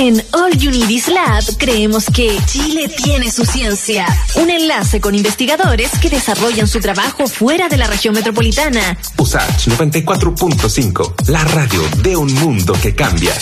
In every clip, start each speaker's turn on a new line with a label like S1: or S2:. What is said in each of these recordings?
S1: En All Is Lab creemos que Chile tiene su ciencia. Un enlace con investigadores que desarrollan su trabajo fuera de la región metropolitana.
S2: USACH 94.5, la radio de un mundo que cambia.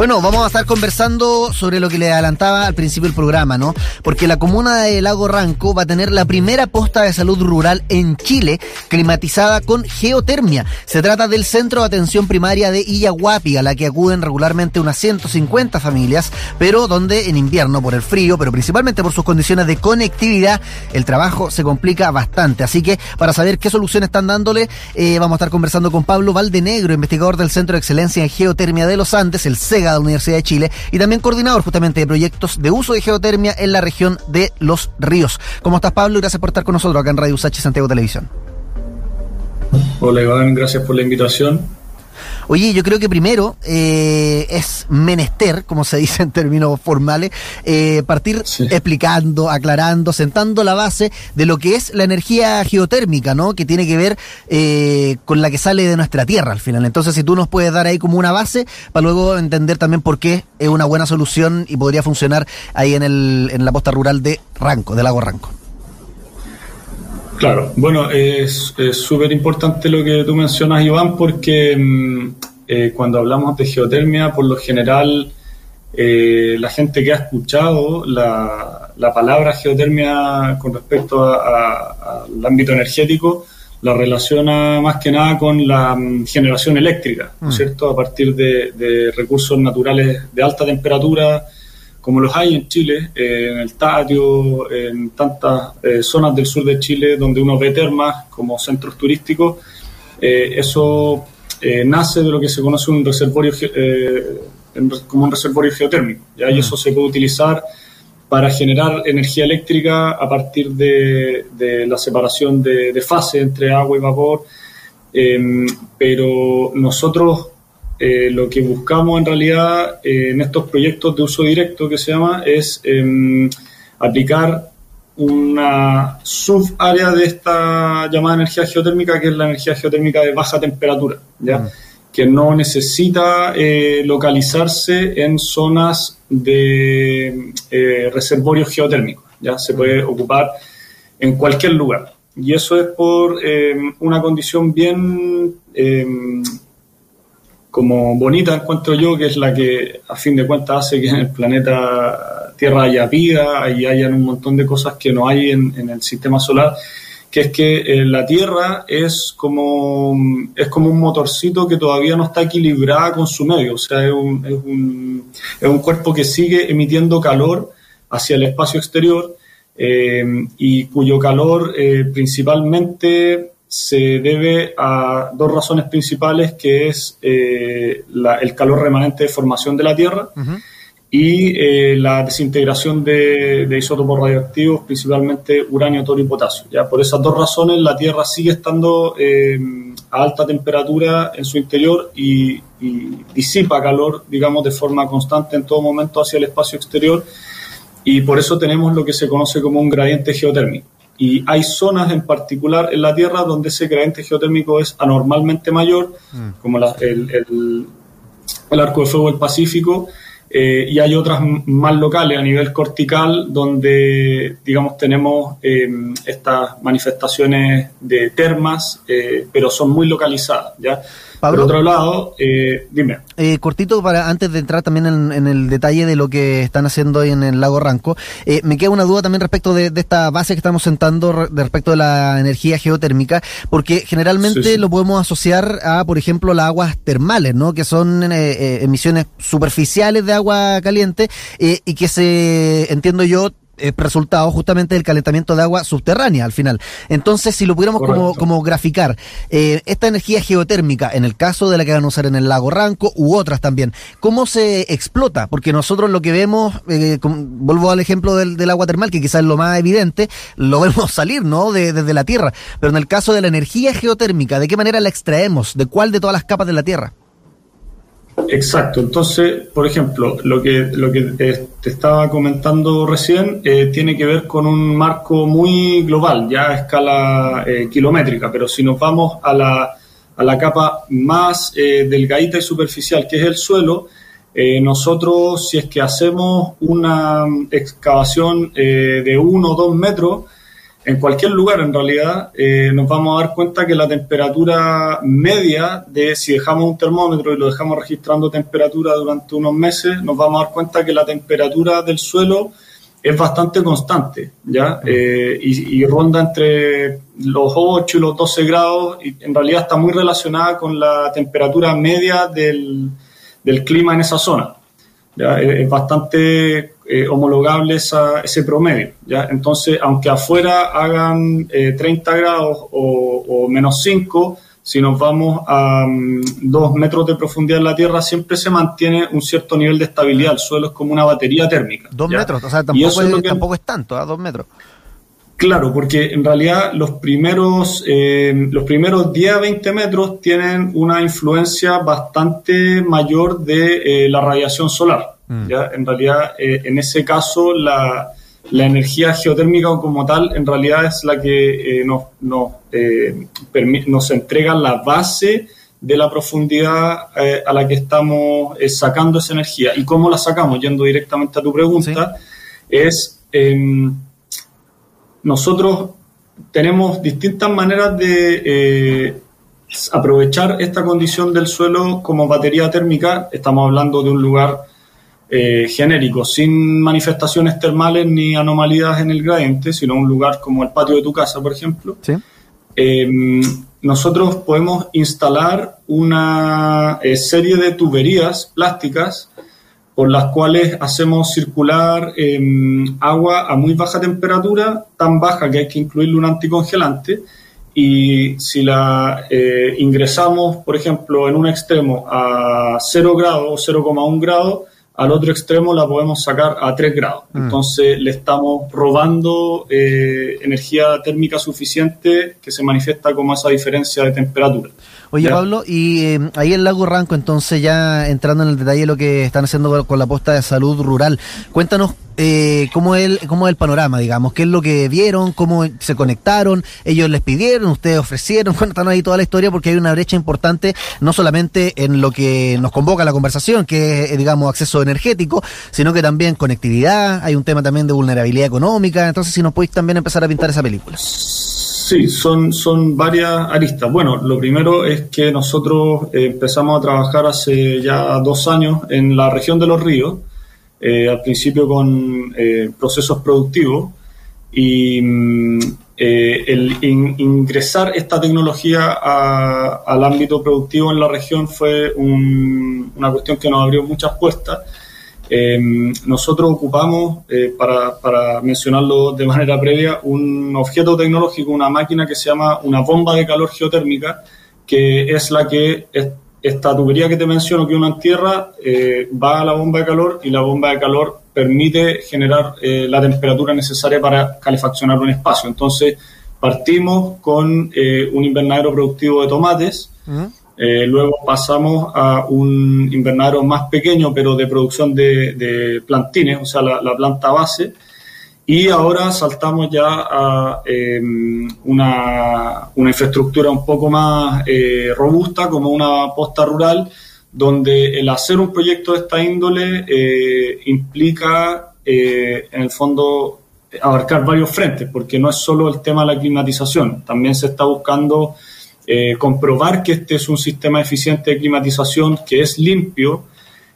S3: Bueno, vamos a estar conversando sobre lo que le adelantaba al principio del programa, ¿no? Porque la comuna de Lago Ranco va a tener la primera posta de salud rural en Chile climatizada con geotermia. Se trata del Centro de Atención Primaria de Iyaguapi, a la que acuden regularmente unas 150 familias, pero donde en invierno, por el frío, pero principalmente por sus condiciones de conectividad, el trabajo se complica bastante. Así que para saber qué soluciones están dándole, eh, vamos a estar conversando con Pablo Valdenegro, investigador del Centro de Excelencia en Geotermia de los Andes, el SEGA de la Universidad de Chile y también coordinador justamente de proyectos de uso de geotermia en la región de Los Ríos. ¿Cómo estás, Pablo? Gracias por estar con nosotros acá en Radio Usachi Santiago Televisión.
S4: Hola, Iván, gracias por la invitación.
S3: Oye, yo creo que primero eh, es menester, como se dice en términos formales, eh, partir explicando, aclarando, sentando la base de lo que es la energía geotérmica, ¿no? Que tiene que ver eh, con la que sale de nuestra tierra al final. Entonces, si tú nos puedes dar ahí como una base para luego entender también por qué es una buena solución y podría funcionar ahí en, el, en la posta rural de Ranco, del lago Ranco.
S4: Claro, bueno, es súper importante lo que tú mencionas, Iván, porque mm, eh, cuando hablamos de geotermia, por lo general, eh, la gente que ha escuchado la, palabra geotermia con respecto al ámbito energético, la relaciona más que nada con la mm, generación eléctrica, ¿no es mm. cierto? A partir de recursos naturales de alta temperatura, como los hay en Chile, eh, en el Tatio, en tantas eh, zonas del sur de Chile donde uno ve termas como centros turísticos, eh, eso nace de lo que se conoce un reservorio como un reservorio geotérmico, ¿ya? y eso se puede utilizar para generar energía eléctrica a partir de, la separación de, de, fase entre agua y vapor, pero nosotros eh, lo que buscamos en realidad eh, en estos proyectos de uso directo que se llama es em, aplicar una subárea de esta llamada energía geotérmica, que es la energía geotérmica de baja temperatura, ¿ya? Mm. que no necesita eh, localizarse en zonas de reservorios geotérmicos, ya se puede mm. ocupar en cualquier lugar. Y eso es por em, una condición bien em, como bonita encuentro yo, que es la que a fin de cuentas hace que en el planeta Tierra haya vida y hayan un montón de cosas que no hay en, el sistema solar, que es que eh, la Tierra es como, es como un motorcito que todavía no está equilibrada con su medio, o sea, es un, es un, es un cuerpo que sigue emitiendo calor hacia el espacio exterior eh, y cuyo calor eh, principalmente se debe a dos razones principales, que es eh, el calor remanente de formación de la Tierra y eh, la desintegración de, isótopos radioactivos, principalmente uranio, torio y potasio. ¿ya? Por esas dos razones, la Tierra sigue estando eh, a alta temperatura en su interior y, y, disipa calor, digamos, de forma constante en todo momento hacia el espacio exterior y por eso tenemos lo que se conoce como un gradiente geotérmico. Y hay zonas en particular en la Tierra donde ese gradiente geotérmico es anormalmente mayor, mm. como el, el, arco de fuego del Pacífico, eh, y hay otras más locales a nivel cortical donde, digamos, tenemos em, estas manifestaciones de termas, eh, pero son muy localizadas, ¿ya? Por otro lado, eh, dime.
S3: Eh, cortito, para antes de entrar también en, el detalle de lo que están haciendo ahí en el lago Ranco, eh, me queda una duda también respecto de, esta base que estamos sentando de respecto de la energía geotérmica, porque generalmente lo podemos asociar a, por ejemplo, las aguas termales, ¿no? Que son emisiones superficiales de agua caliente y que se, entiendo yo, es resultado justamente del calentamiento de agua subterránea al final. Entonces, si lo pudiéramos como, como, graficar, eh, esta energía geotérmica, en el caso de la que van a usar en el lago Ranco u otras también, ¿cómo se explota? Porque nosotros lo que vemos, eh, vuelvo al ejemplo del, del, agua termal, que quizás es lo más evidente, lo vemos salir, ¿no? De, desde la Tierra. Pero en el caso de la energía geotérmica, ¿de qué manera la extraemos? ¿De cuál de todas las capas de la Tierra?
S4: Exacto, entonces, por ejemplo, lo que, lo que te estaba comentando recién eh, tiene que ver con un marco muy global, ya a escala eh, kilométrica, pero si nos vamos a la, a la capa más eh, delgadita y superficial, que es el suelo, eh, nosotros, si es que hacemos una excavación eh, de uno o dos metros, en cualquier lugar en realidad, eh, nos vamos a dar cuenta que la temperatura media de si dejamos un termómetro y lo dejamos registrando temperatura durante unos meses, nos vamos a dar cuenta que la temperatura del suelo es bastante constante, ¿ya? y, y, ronda entre los 8 y los 12 grados y en realidad está muy relacionada con la temperatura media del, del clima en esa zona. ¿ya? Es bastante eh, homologable esa, ese promedio. ¿ya? Entonces, aunque afuera hagan eh, 30 grados o, o, menos 5, si nos vamos a um, dos metros de profundidad en la Tierra, siempre se mantiene un cierto nivel de estabilidad. El suelo es como una batería térmica.
S3: Dos metros, o sea, tampoco, es, es, tampoco es tanto, a ¿eh? dos metros.
S4: Claro, porque en realidad los primeros, eh, los primeros 10 a 20 metros tienen una influencia bastante mayor de eh, la radiación solar. Mm. ¿ya? En realidad, eh, en ese caso, la, la, energía geotérmica como tal, en realidad es la que nos, nos, nos, entrega la base de la profundidad a la que estamos sacando esa energía. ¿Y cómo la sacamos? Yendo directamente a tu pregunta, ¿Sí? es em, nosotros tenemos distintas maneras de eh, aprovechar esta condición del suelo como batería térmica. Estamos hablando de un lugar eh, genérico, sin manifestaciones termales ni anomalías en el gradiente, sino un lugar como el patio de tu casa, por ejemplo.
S3: ¿Sí?
S4: Eh, nosotros podemos instalar una eh, serie de tuberías plásticas por las cuales hacemos circular eh, agua a muy baja temperatura, tan baja que hay que incluirle un anticongelante, y si la eh, ingresamos, por ejemplo, en un extremo a 0 grados o 0,1 grados, al otro extremo la podemos sacar a 3 grados. Mm. Entonces le estamos robando eh, energía térmica suficiente que se manifiesta como esa diferencia de temperatura.
S3: Oye, ¿Ya? Pablo, y eh, ahí en Lago Ranco, entonces ya entrando en el detalle de lo que están haciendo con la posta de salud rural, cuéntanos eh, cómo, es el, cómo es el panorama, digamos, qué es lo que vieron, cómo se conectaron, ellos les pidieron, ustedes ofrecieron, cuéntanos ahí toda la historia porque hay una brecha importante, no solamente en lo que nos convoca la conversación, que es, digamos, acceso energético, sino que también conectividad, hay un tema también de vulnerabilidad económica, entonces si nos podéis también empezar a pintar esa película.
S4: Sí, son, son varias aristas. Bueno, lo primero es que nosotros eh, empezamos a trabajar hace ya dos años en la región de los ríos, eh, al principio con eh, procesos productivos, y mm, el in, ingresar esta tecnología al ámbito productivo en la región fue un, una cuestión que nos abrió muchas puertas. Eh, nosotros ocupamos, eh, para, mencionarlo de manera previa, un objeto tecnológico, una máquina que se llama una bomba de calor geotérmica, que es la que es, esta tubería que te menciono que uno en tierra eh, va a la bomba de calor y la bomba de calor permite generar eh, la temperatura necesaria para calefaccionar un espacio. Entonces, partimos con eh, un invernadero productivo de tomates. Eh, luego pasamos a un invernadero más pequeño, pero de producción de, plantines, o sea, la, la, planta base. Y ahora saltamos ya a eh, una, una, infraestructura un poco más eh, robusta, como una posta rural, donde el hacer un proyecto de esta índole eh, implica, en el fondo, abarcar varios frentes, porque no es solo el tema de la climatización, también se está buscando eh, comprobar que este es un sistema eficiente de climatización que es limpio,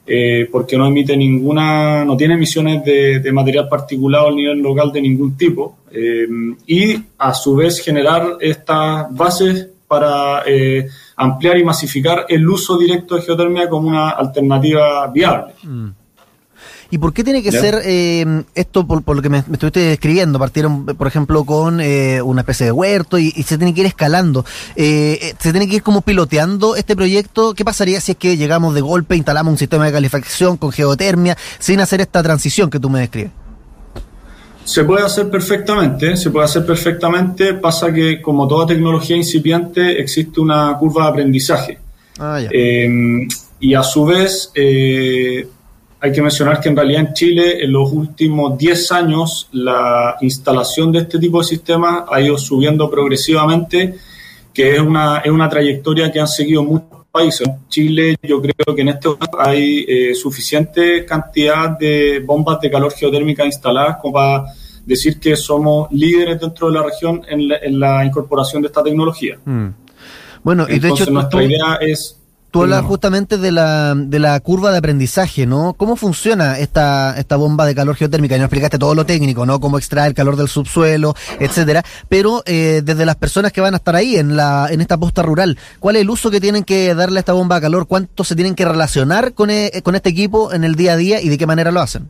S4: eh, porque no emite ninguna, no tiene emisiones de, de, material particulado a nivel local de ningún tipo, eh, y a su vez generar estas bases para ampliar y masificar el uso directo de geotermia como una alternativa viable. Mm.
S3: ¿Y por qué tiene que ¿Ya? ser eh, esto, por, por, lo que me, me, estuviste describiendo? Partieron, por ejemplo, con eh, una especie de huerto y, y, se tiene que ir escalando. Eh, se tiene que ir como piloteando este proyecto. ¿Qué pasaría si es que llegamos de golpe, instalamos un sistema de calefacción con geotermia, sin hacer esta transición que tú me describes?
S4: Se puede hacer perfectamente, se puede hacer perfectamente. Pasa que, como toda tecnología incipiente, existe una curva de aprendizaje. Ah, eh, y a su vez, eh, hay que mencionar que en realidad en Chile en los últimos 10 años la instalación de este tipo de sistemas ha ido subiendo progresivamente que es una, es una trayectoria que han seguido muchos países. En Chile yo creo que en este momento hay eh, suficiente cantidad de bombas de calor geotérmica instaladas como para decir que somos líderes dentro de la región en la, incorporación de esta tecnología. Mm.
S3: Bueno, y de hecho
S4: nuestra idea es
S3: Tú hablas justamente de la, de la curva de aprendizaje, ¿no? ¿Cómo funciona esta, esta bomba de calor geotérmica? Ya nos explicaste todo lo técnico, ¿no? Cómo extrae el calor del subsuelo, etcétera. Pero eh, desde las personas que van a estar ahí en, la, en esta posta rural, ¿cuál es el uso que tienen que darle a esta bomba de calor? ¿Cuánto se tienen que relacionar con, eh, con este equipo en el día a día y de qué manera lo hacen?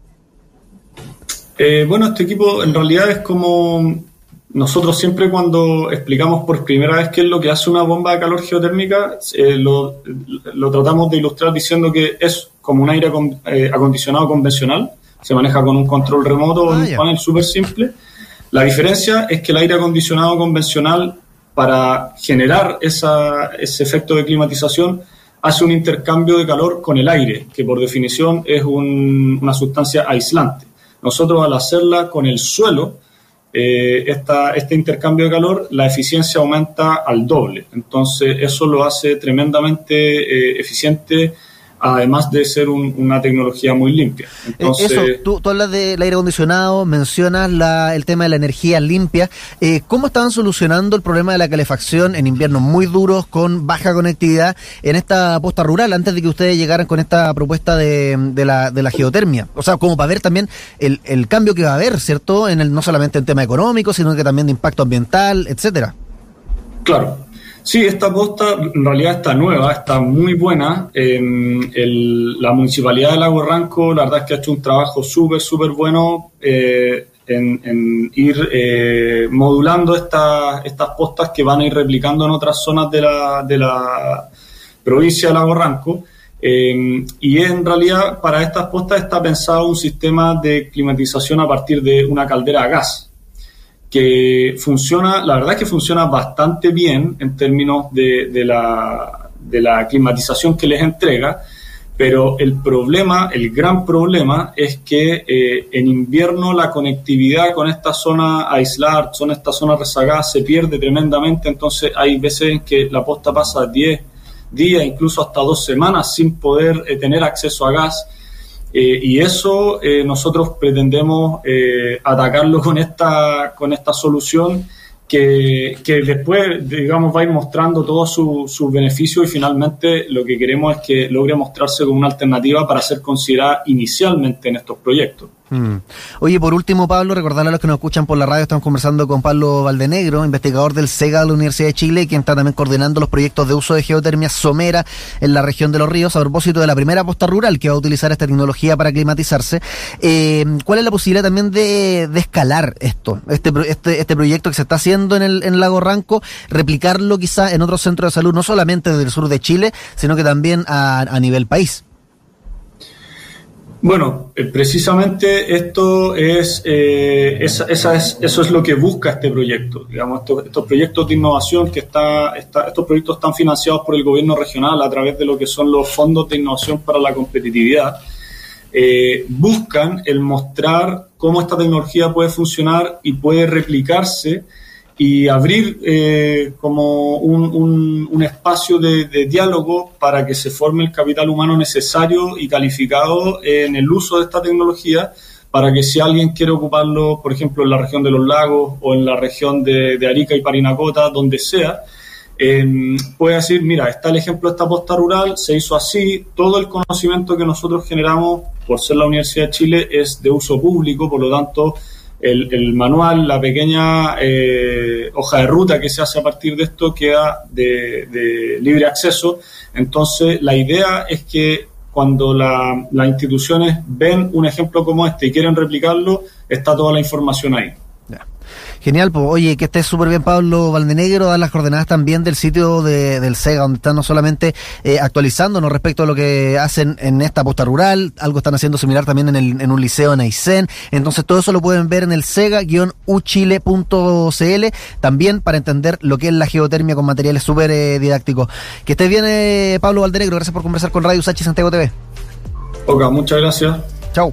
S4: Eh, bueno, este equipo en realidad es como nosotros siempre cuando explicamos por primera vez qué es lo que hace una bomba de calor geotérmica, eh, lo, tratamos de ilustrar diciendo que es como un aire eh, acondicionado convencional, se maneja con un control remoto o un ah, panel súper simple. La diferencia es que el aire acondicionado convencional, para generar ese efecto de climatización, hace un intercambio de calor con el aire, que por definición es una sustancia aislante. Nosotros al hacerla con el suelo, eh, este intercambio de calor, la eficiencia aumenta al doble. Entonces, eso lo hace tremendamente eh, eficiente además de ser una tecnología muy limpia.
S3: Eh, Entonces, Eso, tú, hablas del aire acondicionado, mencionas el tema de la energía limpia. Eh, ¿Cómo estaban solucionando el problema de la calefacción en inviernos muy duros, con baja conectividad, en esta posta rural, antes de que ustedes llegaran con esta propuesta de, la, de la geotermia? O sea, como para ver también el, el cambio que va a haber, ¿cierto? En el, no solamente en tema económico, sino que también de impacto ambiental, etcétera.
S4: Claro, Sí, esta posta en realidad está nueva, está muy buena. la Municipalidad de Lago Ranco, la verdad es que ha hecho un trabajo súper, súper bueno eh, en, ir eh, modulando estas postas que van a ir replicando en otras zonas de la, de la provincia de Lago Ranco. Eh, y en realidad para estas postas está pensado un sistema de climatización a partir de una caldera a gas que funciona, la verdad es que funciona bastante bien en términos de, de, la, de la climatización que les entrega, pero el problema, el gran problema es que eh, en invierno la conectividad con esta zona aislada, con esta zona rezagada, se pierde tremendamente, entonces hay veces en que la posta pasa 10 días, incluso hasta dos semanas sin poder eh, tener acceso a gas eh, y eso eh, nosotros pretendemos eh, atacarlo con esta, con esta solución que, que, después, digamos, va a ir mostrando todos sus su beneficios y finalmente lo que queremos es que logre mostrarse como una alternativa para ser considerada inicialmente en estos proyectos.
S3: Mm. Oye, por último, Pablo, recordarle a los que nos escuchan por la radio, estamos conversando con Pablo Valdenegro, investigador del SEGA de la Universidad de Chile, quien está también coordinando los proyectos de uso de geotermia somera en la región de los ríos, a propósito de la primera posta rural que va a utilizar esta tecnología para climatizarse. Eh, ¿Cuál es la posibilidad también de, escalar esto, este, este, este, proyecto que se está haciendo en el, Lago Ranco, replicarlo quizá en otros centros de salud, no solamente del sur de Chile, sino que también a nivel país?
S4: Bueno, eh, precisamente esto es, eh, esa, es, eso es lo que busca este proyecto. Digamos, estos, proyectos de innovación que está, estos proyectos están financiados por el gobierno regional a través de lo que son los fondos de innovación para la competitividad. Eh, buscan el mostrar cómo esta tecnología puede funcionar y puede replicarse y abrir eh, como un, un, espacio de, diálogo para que se forme el capital humano necesario y calificado en el uso de esta tecnología para que si alguien quiere ocuparlo, por ejemplo, en la región de los lagos o en la región de, Arica y Parinacota, donde sea, eh, pueda decir, mira, está el ejemplo de esta posta rural, se hizo así, todo el conocimiento que nosotros generamos por ser la Universidad de Chile es de uso público, por lo tanto, el, manual, la pequeña eh, hoja de ruta que se hace a partir de esto queda de, libre acceso. Entonces, la idea es que cuando las instituciones ven un ejemplo como este y quieren replicarlo, está toda la información ahí.
S3: Genial, pues oye, que esté súper bien Pablo Valdenegro, dar las coordenadas también del sitio de, del SEGA, donde están no solamente eh, actualizándonos respecto a lo que hacen en esta posta rural, algo están haciendo similar también en, el, en un liceo en Aysén, entonces todo eso lo pueden ver en el sega-uchile.cl, también para entender lo que es la geotermia con materiales súper eh, didácticos. Que estés bien eh, Pablo Valdenegro, gracias por conversar con Radio Sachi Santiago TV.
S4: Ok, muchas gracias.
S3: Chao.